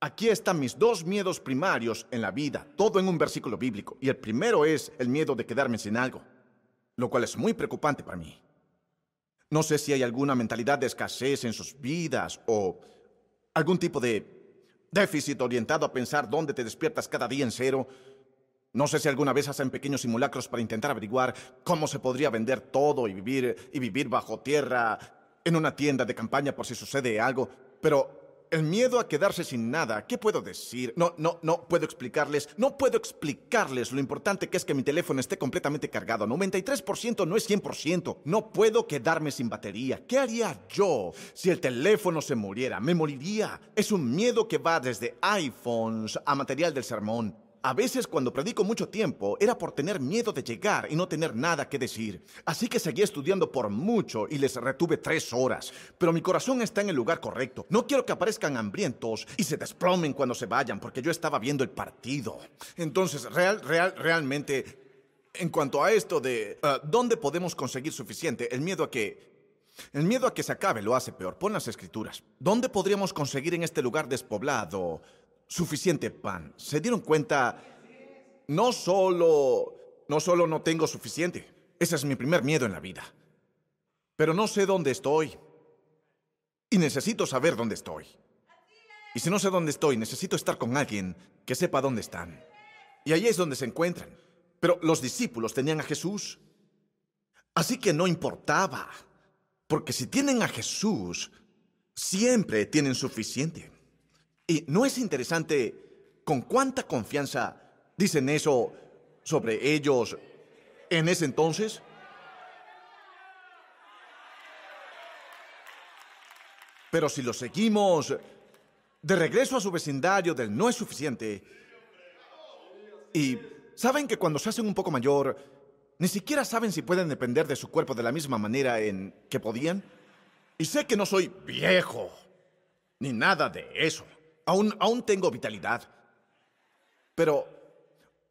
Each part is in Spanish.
Aquí están mis dos miedos primarios en la vida, todo en un versículo bíblico. Y el primero es el miedo de quedarme sin algo, lo cual es muy preocupante para mí. No sé si hay alguna mentalidad de escasez en sus vidas o algún tipo de déficit orientado a pensar dónde te despiertas cada día en cero. No sé si alguna vez hacen pequeños simulacros para intentar averiguar cómo se podría vender todo y vivir y vivir bajo tierra en una tienda de campaña por si sucede algo, pero el miedo a quedarse sin nada, ¿qué puedo decir? No, no, no puedo explicarles, no puedo explicarles lo importante que es que mi teléfono esté completamente cargado. 93% no es 100%. No puedo quedarme sin batería. ¿Qué haría yo si el teléfono se muriera? Me moriría. Es un miedo que va desde iPhones a material del sermón. A veces cuando predico mucho tiempo era por tener miedo de llegar y no tener nada que decir. Así que seguí estudiando por mucho y les retuve tres horas. Pero mi corazón está en el lugar correcto. No quiero que aparezcan hambrientos y se desplomen cuando se vayan porque yo estaba viendo el partido. Entonces, real, real, realmente, en cuanto a esto de uh, dónde podemos conseguir suficiente, el miedo a que el miedo a que se acabe lo hace peor. Pon las escrituras. ¿Dónde podríamos conseguir en este lugar despoblado suficiente pan. ¿Se dieron cuenta? No solo, no solo no tengo suficiente. Ese es mi primer miedo en la vida. Pero no sé dónde estoy. Y necesito saber dónde estoy. Y si no sé dónde estoy, necesito estar con alguien que sepa dónde están. Y ahí es donde se encuentran. Pero los discípulos tenían a Jesús. Así que no importaba. Porque si tienen a Jesús, siempre tienen suficiente. Y no es interesante con cuánta confianza dicen eso sobre ellos en ese entonces. Pero si lo seguimos de regreso a su vecindario del no es suficiente, y saben que cuando se hacen un poco mayor, ni siquiera saben si pueden depender de su cuerpo de la misma manera en que podían. Y sé que no soy viejo, ni nada de eso. Aún, aún tengo vitalidad. Pero,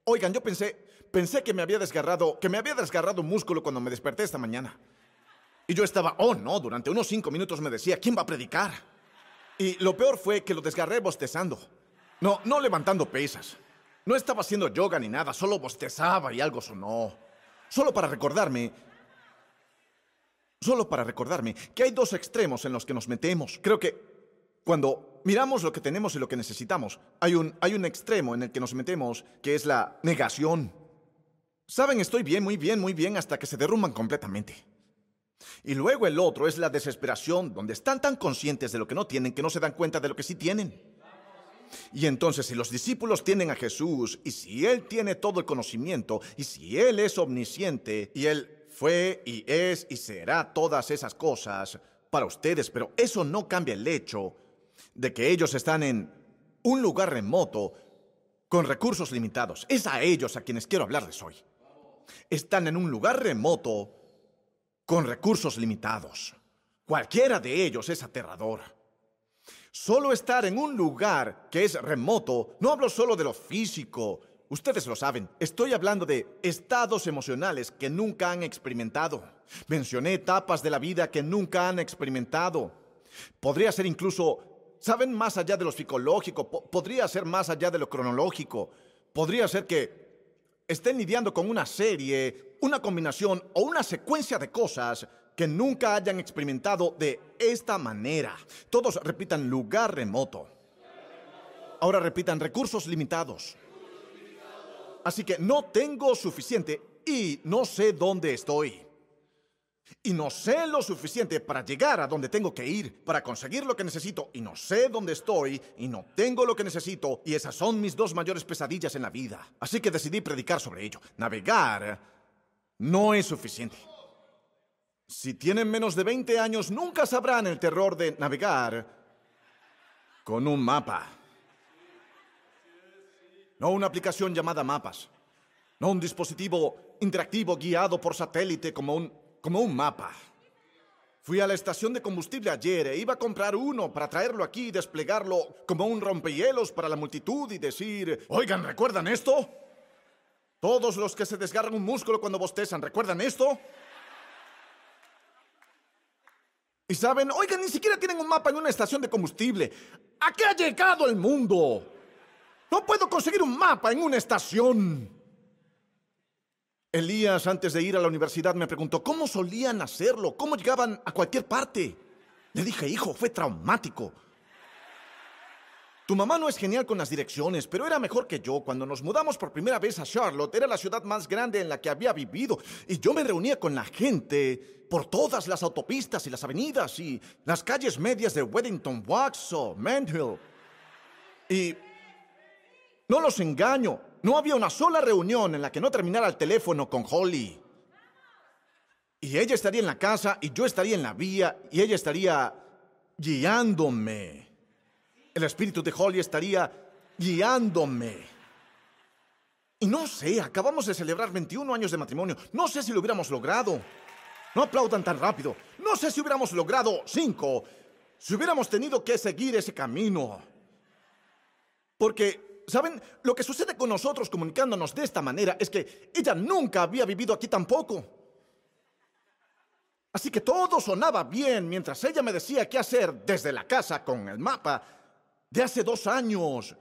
oigan, yo pensé, pensé que me había desgarrado, que me había desgarrado un músculo cuando me desperté esta mañana. Y yo estaba, oh no, durante unos cinco minutos me decía, ¿quién va a predicar? Y lo peor fue que lo desgarré bostezando. No, no levantando pesas. No estaba haciendo yoga ni nada, solo bostezaba y algo sonó. Solo para recordarme, solo para recordarme que hay dos extremos en los que nos metemos. Creo que cuando miramos lo que tenemos y lo que necesitamos, hay un, hay un extremo en el que nos metemos que es la negación. Saben, estoy bien, muy bien, muy bien, hasta que se derrumban completamente. Y luego el otro es la desesperación, donde están tan conscientes de lo que no tienen que no se dan cuenta de lo que sí tienen. Y entonces si los discípulos tienen a Jesús, y si Él tiene todo el conocimiento, y si Él es omnisciente, y Él fue y es y será todas esas cosas para ustedes, pero eso no cambia el hecho de que ellos están en un lugar remoto con recursos limitados. Es a ellos a quienes quiero hablarles hoy. Están en un lugar remoto con recursos limitados. Cualquiera de ellos es aterrador. Solo estar en un lugar que es remoto, no hablo solo de lo físico, ustedes lo saben, estoy hablando de estados emocionales que nunca han experimentado. Mencioné etapas de la vida que nunca han experimentado. Podría ser incluso saben más allá de lo psicológico, podría ser más allá de lo cronológico, podría ser que estén lidiando con una serie, una combinación o una secuencia de cosas que nunca hayan experimentado de esta manera. Todos repitan lugar remoto. Ahora repitan recursos limitados. Así que no tengo suficiente y no sé dónde estoy. Y no sé lo suficiente para llegar a donde tengo que ir, para conseguir lo que necesito. Y no sé dónde estoy y no tengo lo que necesito. Y esas son mis dos mayores pesadillas en la vida. Así que decidí predicar sobre ello. Navegar no es suficiente. Si tienen menos de 20 años, nunca sabrán el terror de navegar con un mapa. No una aplicación llamada Mapas. No un dispositivo interactivo guiado por satélite como un como un mapa. Fui a la estación de combustible ayer e iba a comprar uno para traerlo aquí y desplegarlo como un rompehielos para la multitud y decir, oigan, ¿recuerdan esto? Todos los que se desgarran un músculo cuando bostezan, ¿recuerdan esto? Y saben, oigan, ni siquiera tienen un mapa en una estación de combustible. ¿A qué ha llegado el mundo? No puedo conseguir un mapa en una estación. Elías, antes de ir a la universidad, me preguntó cómo solían hacerlo, cómo llegaban a cualquier parte. Le dije, hijo, fue traumático. Tu mamá no es genial con las direcciones, pero era mejor que yo. Cuando nos mudamos por primera vez a Charlotte, era la ciudad más grande en la que había vivido. Y yo me reunía con la gente por todas las autopistas y las avenidas y las calles medias de Weddington Wax o Manhill. Y no los engaño, no había una sola reunión en la que no terminara el teléfono con Holly. Y ella estaría en la casa y yo estaría en la vía y ella estaría guiándome. El espíritu de Holly estaría guiándome. Y no sé, acabamos de celebrar 21 años de matrimonio. No sé si lo hubiéramos logrado. No aplaudan tan rápido. No sé si hubiéramos logrado cinco. Si hubiéramos tenido que seguir ese camino. Porque, ¿saben? Lo que sucede con nosotros comunicándonos de esta manera es que ella nunca había vivido aquí tampoco. Así que todo sonaba bien mientras ella me decía qué hacer desde la casa con el mapa de hace dos años.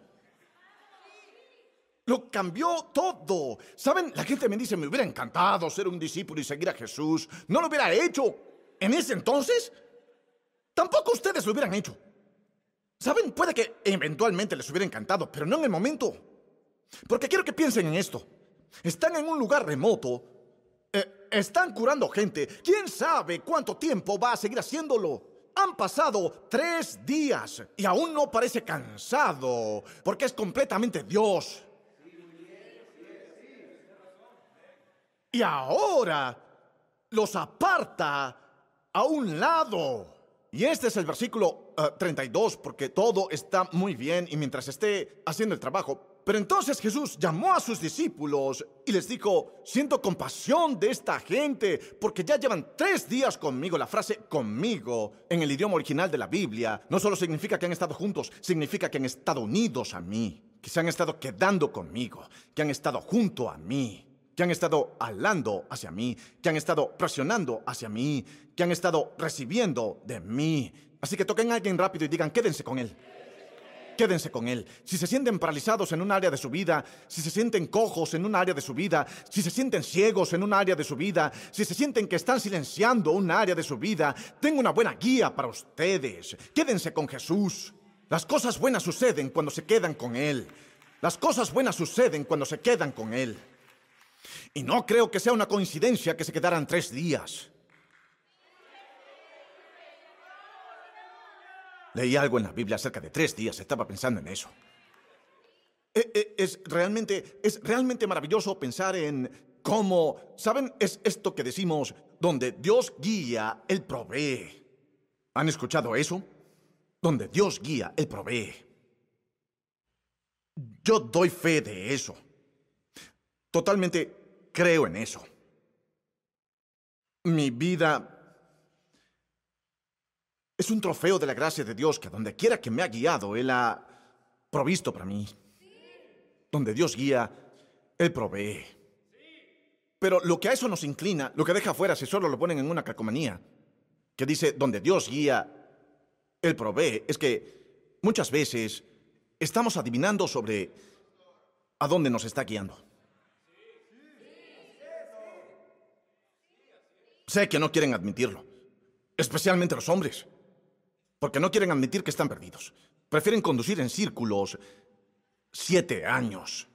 Lo cambió todo. ¿Saben? La gente me dice, me hubiera encantado ser un discípulo y seguir a Jesús. No lo hubiera hecho. En ese entonces, tampoco ustedes lo hubieran hecho. ¿Saben? Puede que eventualmente les hubiera encantado, pero no en el momento. Porque quiero que piensen en esto. Están en un lugar remoto. eh, están curando gente. ¿Quién sabe cuánto tiempo va a seguir haciéndolo? Han pasado tres días y aún no parece cansado, porque es completamente Dios. Y ahora los aparta a un lado. Y este es el versículo eh, 32, porque todo está muy bien y mientras esté haciendo el trabajo. Pero entonces Jesús llamó a sus discípulos y les dijo, siento compasión de esta gente, porque ya llevan tres días conmigo. La frase conmigo en el idioma original de la Biblia no solo significa que han estado juntos, significa que han estado unidos a mí, que se han estado quedando conmigo, que han estado junto a mí que han estado hablando hacia mí, que han estado presionando hacia mí, que han estado recibiendo de mí. Así que toquen a alguien rápido y digan, quédense con él. Quédense con él. Si se sienten paralizados en un área de su vida, si se sienten cojos en un área de su vida, si se sienten ciegos en un área de su vida, si se sienten que están silenciando un área de su vida, tengo una buena guía para ustedes. Quédense con Jesús. Las cosas buenas suceden cuando se quedan con Él. Las cosas buenas suceden cuando se quedan con Él. Y no creo que sea una coincidencia que se quedaran tres días. Leí algo en la Biblia acerca de tres días, estaba pensando en eso. E- e- Es realmente, es realmente maravilloso pensar en cómo, ¿saben? Es esto que decimos, donde Dios guía, Él provee. ¿Han escuchado eso? Donde Dios guía, Él provee. Yo doy fe de eso. Totalmente creo en eso. Mi vida es un trofeo de la gracia de Dios que donde quiera que me ha guiado, Él ha provisto para mí. Donde Dios guía, Él provee. Pero lo que a eso nos inclina, lo que deja afuera si solo lo ponen en una calcomanía, que dice, donde Dios guía, Él provee, es que muchas veces estamos adivinando sobre a dónde nos está guiando. Sé que no quieren admitirlo, especialmente los hombres, porque no quieren admitir que están perdidos. Prefieren conducir en círculos siete años.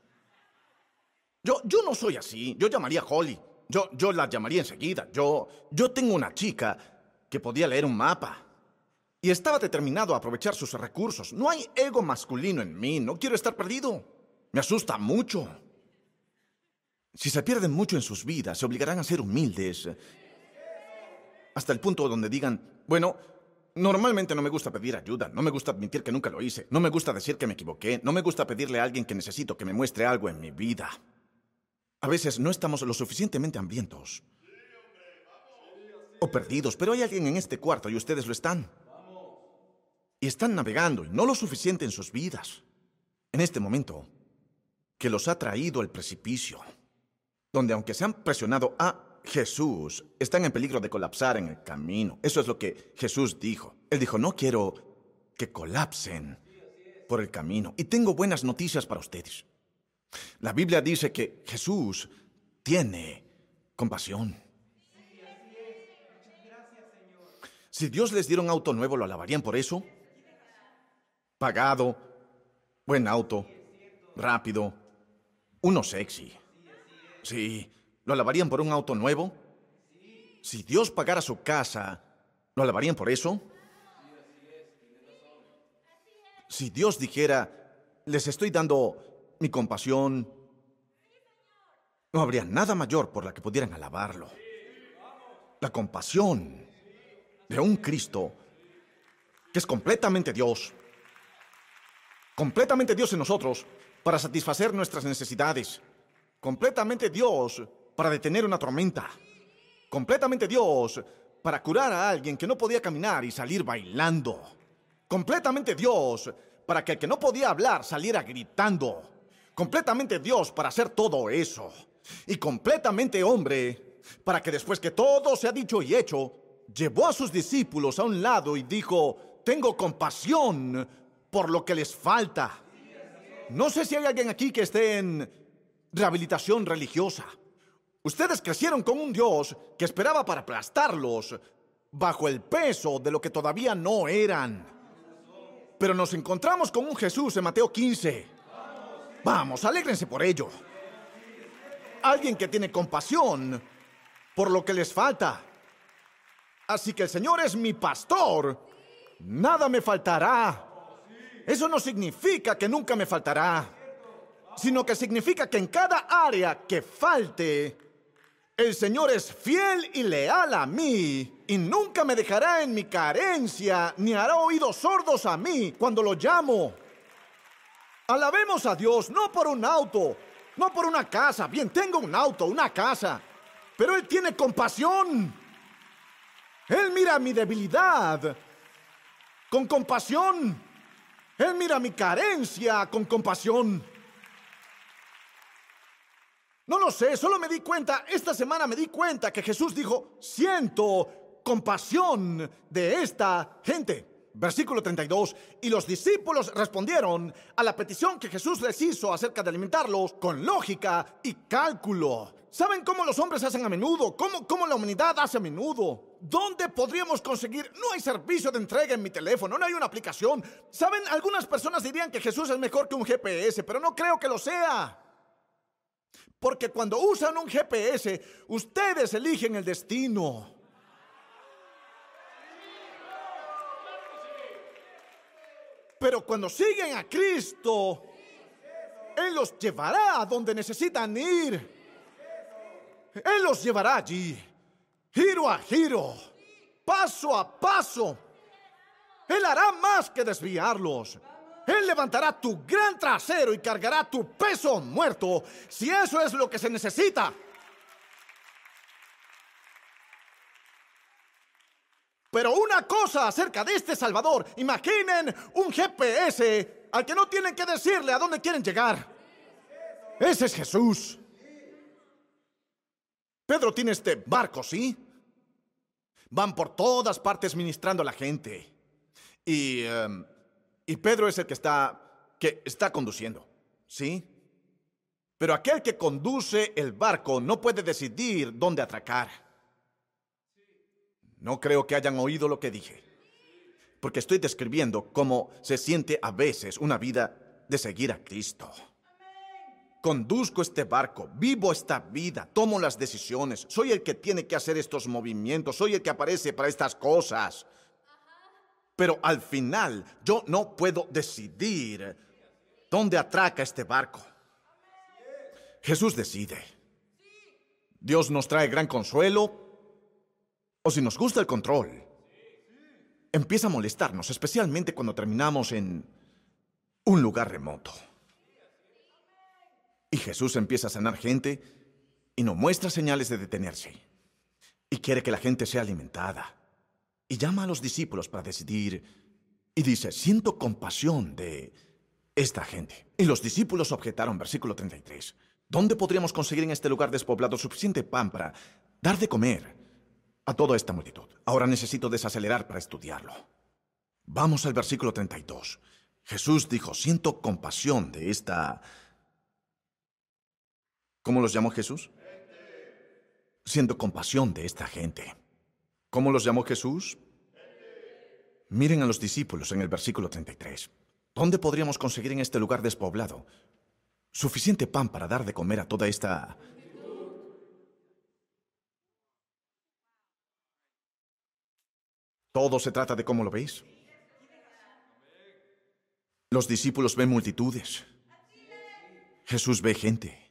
Yo, yo no soy así, yo llamaría a Holly, yo, yo la llamaría enseguida, yo, yo tengo una chica que podía leer un mapa y estaba determinado a aprovechar sus recursos. No hay ego masculino en mí, no quiero estar perdido. Me asusta mucho. Si se pierden mucho en sus vidas, se obligarán a ser humildes hasta el punto donde digan, bueno, normalmente no me gusta pedir ayuda, no me gusta admitir que nunca lo hice, no me gusta decir que me equivoqué, no me gusta pedirle a alguien que necesito que me muestre algo en mi vida. A veces no estamos lo suficientemente hambrientos o perdidos, pero hay alguien en este cuarto y ustedes lo están. Y están navegando y no lo suficiente en sus vidas. En este momento, que los ha traído el precipicio, donde aunque se han presionado a Jesús están en peligro de colapsar en el camino. Eso es lo que Jesús dijo. Él dijo, no quiero que colapsen por el camino. Y tengo buenas noticias para ustedes. La Biblia dice que Jesús tiene compasión. Si Dios les diera un auto nuevo, ¿lo alabarían por eso? Pagado, buen auto, rápido, uno sexy. Sí, ¿lo alabarían por un auto nuevo? Si Dios pagara su casa, ¿lo alabarían por eso? Si Dios dijera, les estoy dando mi compasión, no habría nada mayor por la que pudieran alabarlo. La compasión de un Cristo que es completamente Dios, completamente Dios en nosotros para satisfacer nuestras necesidades, completamente Dios para detener una tormenta, completamente Dios para curar a alguien que no podía caminar y salir bailando, completamente Dios para que el que no podía hablar saliera gritando, completamente Dios para hacer todo eso, y completamente hombre para que después que todo se ha dicho y hecho, llevó a sus discípulos a un lado y dijo, tengo compasión por lo que les falta. No sé si hay alguien aquí que esté en rehabilitación religiosa. Ustedes crecieron con un Dios que esperaba para aplastarlos bajo el peso de lo que todavía no eran. Pero nos encontramos con un Jesús en Mateo 15. Vamos, alégrense por ello. Alguien que tiene compasión por lo que les falta. Así que el Señor es mi pastor. Nada me faltará. Eso no significa que nunca me faltará, sino que significa que en cada área que falte, el Señor es fiel y leal a mí y nunca me dejará en mi carencia ni hará oídos sordos a mí cuando lo llamo. Alabemos a Dios no por un auto, no por una casa. Bien, tengo un auto, una casa, pero Él tiene compasión. Él mira mi debilidad con compasión. Él mira mi carencia con compasión. No lo sé, solo me di cuenta, esta semana me di cuenta que Jesús dijo, siento compasión de esta gente. Versículo 32. Y los discípulos respondieron a la petición que Jesús les hizo acerca de alimentarlos con lógica y cálculo. ¿Saben cómo los hombres hacen a menudo? ¿Cómo, ¿Cómo la humanidad hace a menudo? ¿Dónde podríamos conseguir? No hay servicio de entrega en mi teléfono, no hay una aplicación. ¿Saben? Algunas personas dirían que Jesús es mejor que un GPS, pero no creo que lo sea. Porque cuando usan un GPS, ustedes eligen el destino. Pero cuando siguen a Cristo, Él los llevará a donde necesitan ir. Él los llevará allí, giro a giro, paso a paso. Él hará más que desviarlos. Él levantará tu gran trasero y cargará tu peso muerto, si eso es lo que se necesita. Pero una cosa acerca de este Salvador, imaginen un GPS al que no tienen que decirle a dónde quieren llegar. Ese es Jesús. Pedro tiene este barco, ¿sí? Van por todas partes ministrando a la gente. Y, em, y Pedro es el que está, que está conduciendo, ¿sí? Pero aquel que conduce el barco no puede decidir dónde atracar. No creo que hayan oído lo que dije, porque estoy describiendo cómo se siente a veces una vida de seguir a Cristo. Conduzco este barco, vivo esta vida, tomo las decisiones, soy el que tiene que hacer estos movimientos, soy el que aparece para estas cosas. Pero al final yo no puedo decidir dónde atraca este barco. Jesús decide. Dios nos trae gran consuelo o si nos gusta el control. Empieza a molestarnos, especialmente cuando terminamos en un lugar remoto. Y Jesús empieza a sanar gente y no muestra señales de detenerse. Y quiere que la gente sea alimentada. Y llama a los discípulos para decidir. Y dice, siento compasión de esta gente. Y los discípulos objetaron, versículo 33. ¿Dónde podríamos conseguir en este lugar despoblado suficiente pan para dar de comer a toda esta multitud. Ahora necesito desacelerar para estudiarlo. Vamos al versículo 32. Jesús dijo, siento compasión de esta... ¿Cómo los llamó Jesús? Siento compasión de esta gente. ¿Cómo los llamó Jesús? Miren a los discípulos en el versículo 33. ¿Dónde podríamos conseguir en este lugar despoblado suficiente pan para dar de comer a toda esta... Todo se trata de cómo lo veis. Los discípulos ven multitudes. Jesús ve gente.